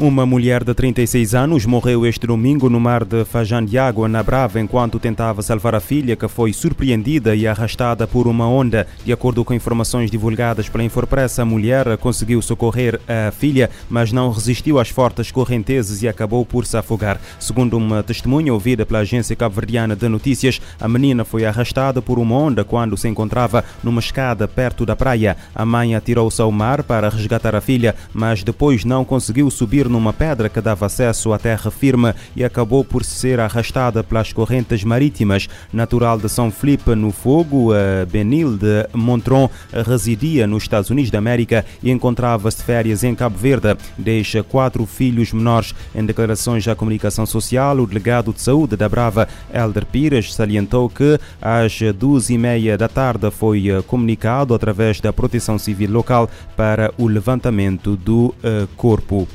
Uma mulher de 36 anos morreu este domingo no mar de Fajan de Água, na Brava, enquanto tentava salvar a filha, que foi surpreendida e arrastada por uma onda. De acordo com informações divulgadas pela Infopress, a mulher conseguiu socorrer a filha, mas não resistiu às fortes correntezas e acabou por se afogar. Segundo uma testemunha ouvida pela agência cabo-verdiana de notícias, a menina foi arrastada por uma onda quando se encontrava numa escada perto da praia. A mãe atirou-se ao mar para resgatar a filha, mas depois não conseguiu subir numa pedra que dava acesso à terra firme e acabou por ser arrastada pelas correntes marítimas. Natural de São Felipe, no Fogo, Benil de Montron residia nos Estados Unidos da América e encontrava-se de férias em Cabo Verde. Deixa quatro filhos menores. Em declarações à comunicação social, o delegado de saúde da Brava, Elder Pires, salientou que às duas e meia da tarde foi comunicado através da Proteção Civil local para o levantamento do corpo.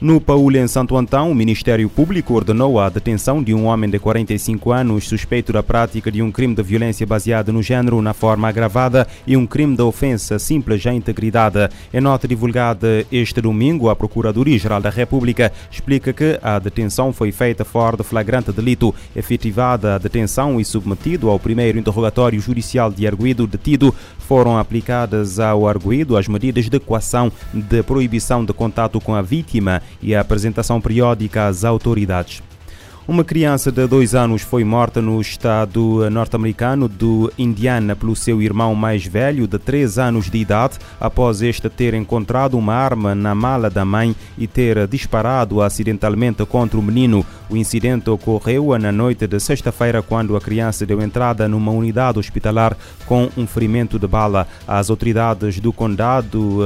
No Paúl, em Santo Antão, o Ministério Público ordenou a detenção de um homem de 45 anos suspeito da prática de um crime de violência baseado no género na forma agravada e um crime de ofensa simples à integridade. Em nota divulgada este domingo, a Procuradoria-Geral da República explica que a detenção foi feita fora de flagrante delito. Efetivada a detenção e submetido ao primeiro interrogatório judicial de arguído detido, foram aplicadas ao arguído as medidas de equação de proibição de contato com a vítima e a apresentação periódica às autoridades. Uma criança de dois anos foi morta no estado norte-americano do Indiana pelo seu irmão mais velho, de três anos de idade, após este ter encontrado uma arma na mala da mãe e ter disparado acidentalmente contra o menino. O incidente ocorreu na noite de sexta-feira, quando a criança deu entrada numa unidade hospitalar com um ferimento de bala. As autoridades do condado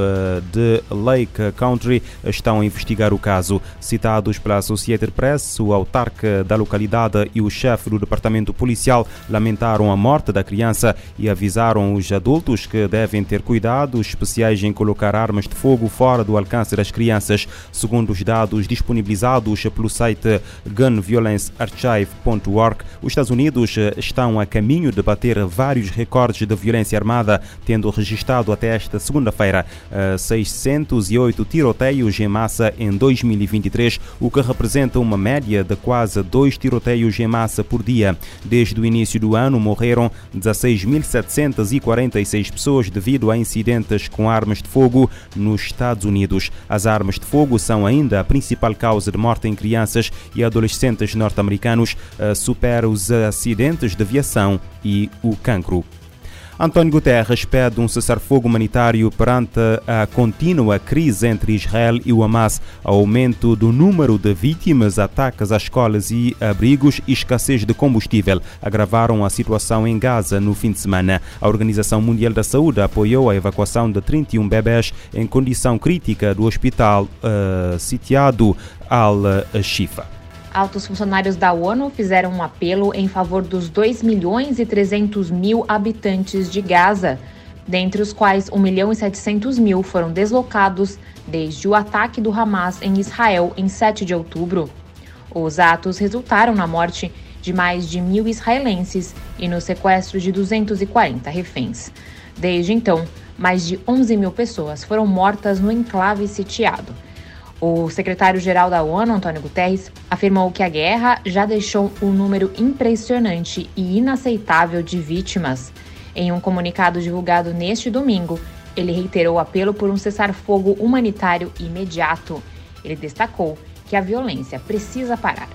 de Lake Country estão a investigar o caso. Citados pela Associated Press, o autarca da localidade e o chefe do departamento policial lamentaram a morte da criança e avisaram os adultos que devem ter cuidados especiais em colocar armas de fogo fora do alcance das crianças. Segundo os dados disponibilizados pelo site gunviolencearchive.org, os Estados Unidos estão a caminho de bater vários recordes de violência armada, tendo registrado até esta segunda-feira 608 tiroteios em massa em 2023, o que representa uma média de quase dois tiroteios em massa por dia. Desde o início do ano morreram 16.746 pessoas devido a incidentes com armas de fogo nos Estados Unidos. As armas de fogo são ainda a principal causa de morte em crianças e adolescentes norte-americanos, supera os acidentes de aviação e o cancro. António Guterres pede um cessar-fogo humanitário perante a contínua crise entre Israel e o Hamas, aumento do número de vítimas, ataques às escolas e abrigos e escassez de combustível agravaram a situação em Gaza no fim de semana. A Organização Mundial da Saúde apoiou a evacuação de 31 bebés em condição crítica do hospital uh, sitiado Al-Shifa. Altos funcionários da ONU fizeram um apelo em favor dos 2 milhões e 300 mil habitantes de Gaza, dentre os quais 1 milhão e 700 mil foram deslocados desde o ataque do Hamas em Israel em 7 de outubro. Os atos resultaram na morte de mais de mil israelenses e no sequestro de 240 reféns. Desde então, mais de 11 mil pessoas foram mortas no enclave sitiado. O secretário-geral da ONU, Antônio Guterres, afirmou que a guerra já deixou um número impressionante e inaceitável de vítimas. Em um comunicado divulgado neste domingo, ele reiterou o apelo por um cessar-fogo humanitário imediato. Ele destacou que a violência precisa parar.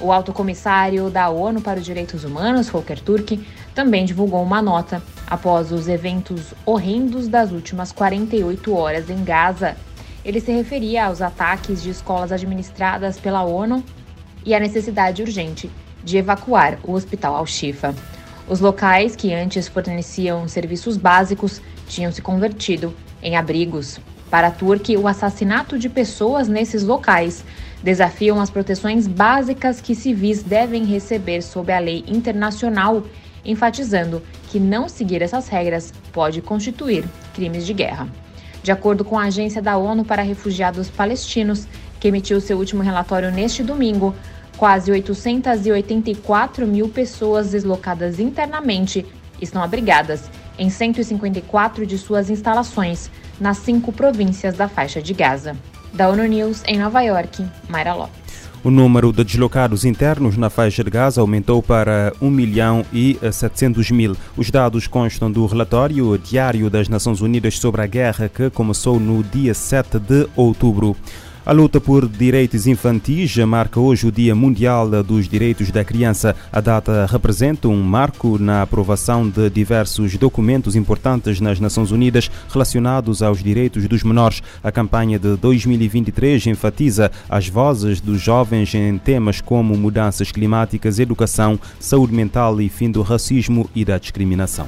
O alto comissário da ONU para os Direitos Humanos, Volker Turk, também divulgou uma nota após os eventos horrendos das últimas 48 horas em Gaza. Ele se referia aos ataques de escolas administradas pela ONU e à necessidade urgente de evacuar o hospital Al-Shifa. Os locais, que antes forneciam serviços básicos, tinham se convertido em abrigos. Para Turk, o assassinato de pessoas nesses locais desafiam as proteções básicas que civis devem receber sob a lei internacional, enfatizando que não seguir essas regras pode constituir crimes de guerra. De acordo com a Agência da ONU para Refugiados Palestinos, que emitiu seu último relatório neste domingo, quase 884 mil pessoas deslocadas internamente estão abrigadas em 154 de suas instalações nas cinco províncias da faixa de Gaza. Da ONU News em Nova York, Mayra Lopes. O número de deslocados internos na faixa de Gaza aumentou para 1 milhão e 700 mil. Os dados constam do relatório diário das Nações Unidas sobre a guerra que começou no dia 7 de outubro. A luta por direitos infantis marca hoje o Dia Mundial dos Direitos da Criança. A data representa um marco na aprovação de diversos documentos importantes nas Nações Unidas relacionados aos direitos dos menores. A campanha de 2023 enfatiza as vozes dos jovens em temas como mudanças climáticas, educação, saúde mental e fim do racismo e da discriminação.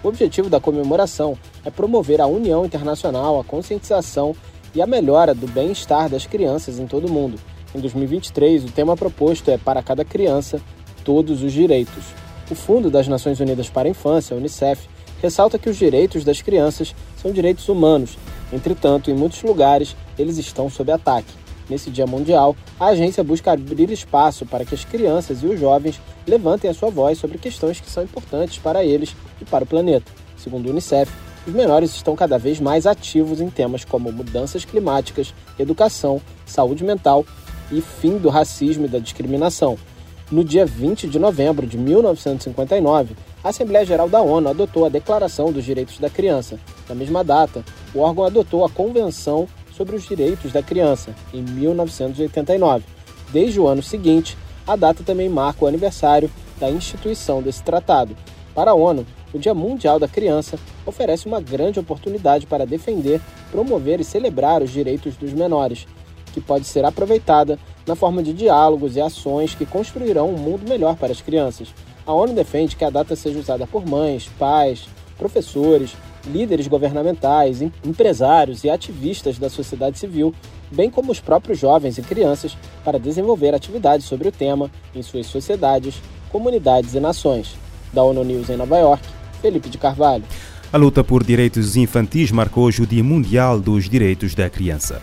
O objetivo da comemoração é promover a união internacional, a conscientização e a melhora do bem-estar das crianças em todo o mundo. Em 2023, o tema proposto é Para cada criança, todos os direitos. O Fundo das Nações Unidas para a Infância, a Unicef, ressalta que os direitos das crianças são direitos humanos. Entretanto, em muitos lugares, eles estão sob ataque. Nesse Dia Mundial, a agência busca abrir espaço para que as crianças e os jovens levantem a sua voz sobre questões que são importantes para eles e para o planeta. Segundo o Unicef, os menores estão cada vez mais ativos em temas como mudanças climáticas, educação, saúde mental e fim do racismo e da discriminação. No dia 20 de novembro de 1959, a Assembleia Geral da ONU adotou a Declaração dos Direitos da Criança. Na mesma data, o órgão adotou a Convenção sobre os Direitos da Criança, em 1989. Desde o ano seguinte, a data também marca o aniversário da instituição desse tratado. Para a ONU, o Dia Mundial da Criança oferece uma grande oportunidade para defender, promover e celebrar os direitos dos menores, que pode ser aproveitada na forma de diálogos e ações que construirão um mundo melhor para as crianças. A ONU defende que a data seja usada por mães, pais, professores, líderes governamentais, empresários e ativistas da sociedade civil, bem como os próprios jovens e crianças, para desenvolver atividades sobre o tema em suas sociedades, comunidades e nações. Da ONU News em Nova York, Felipe de Carvalho. A luta por direitos infantis marcou hoje o Dia Mundial dos Direitos da Criança.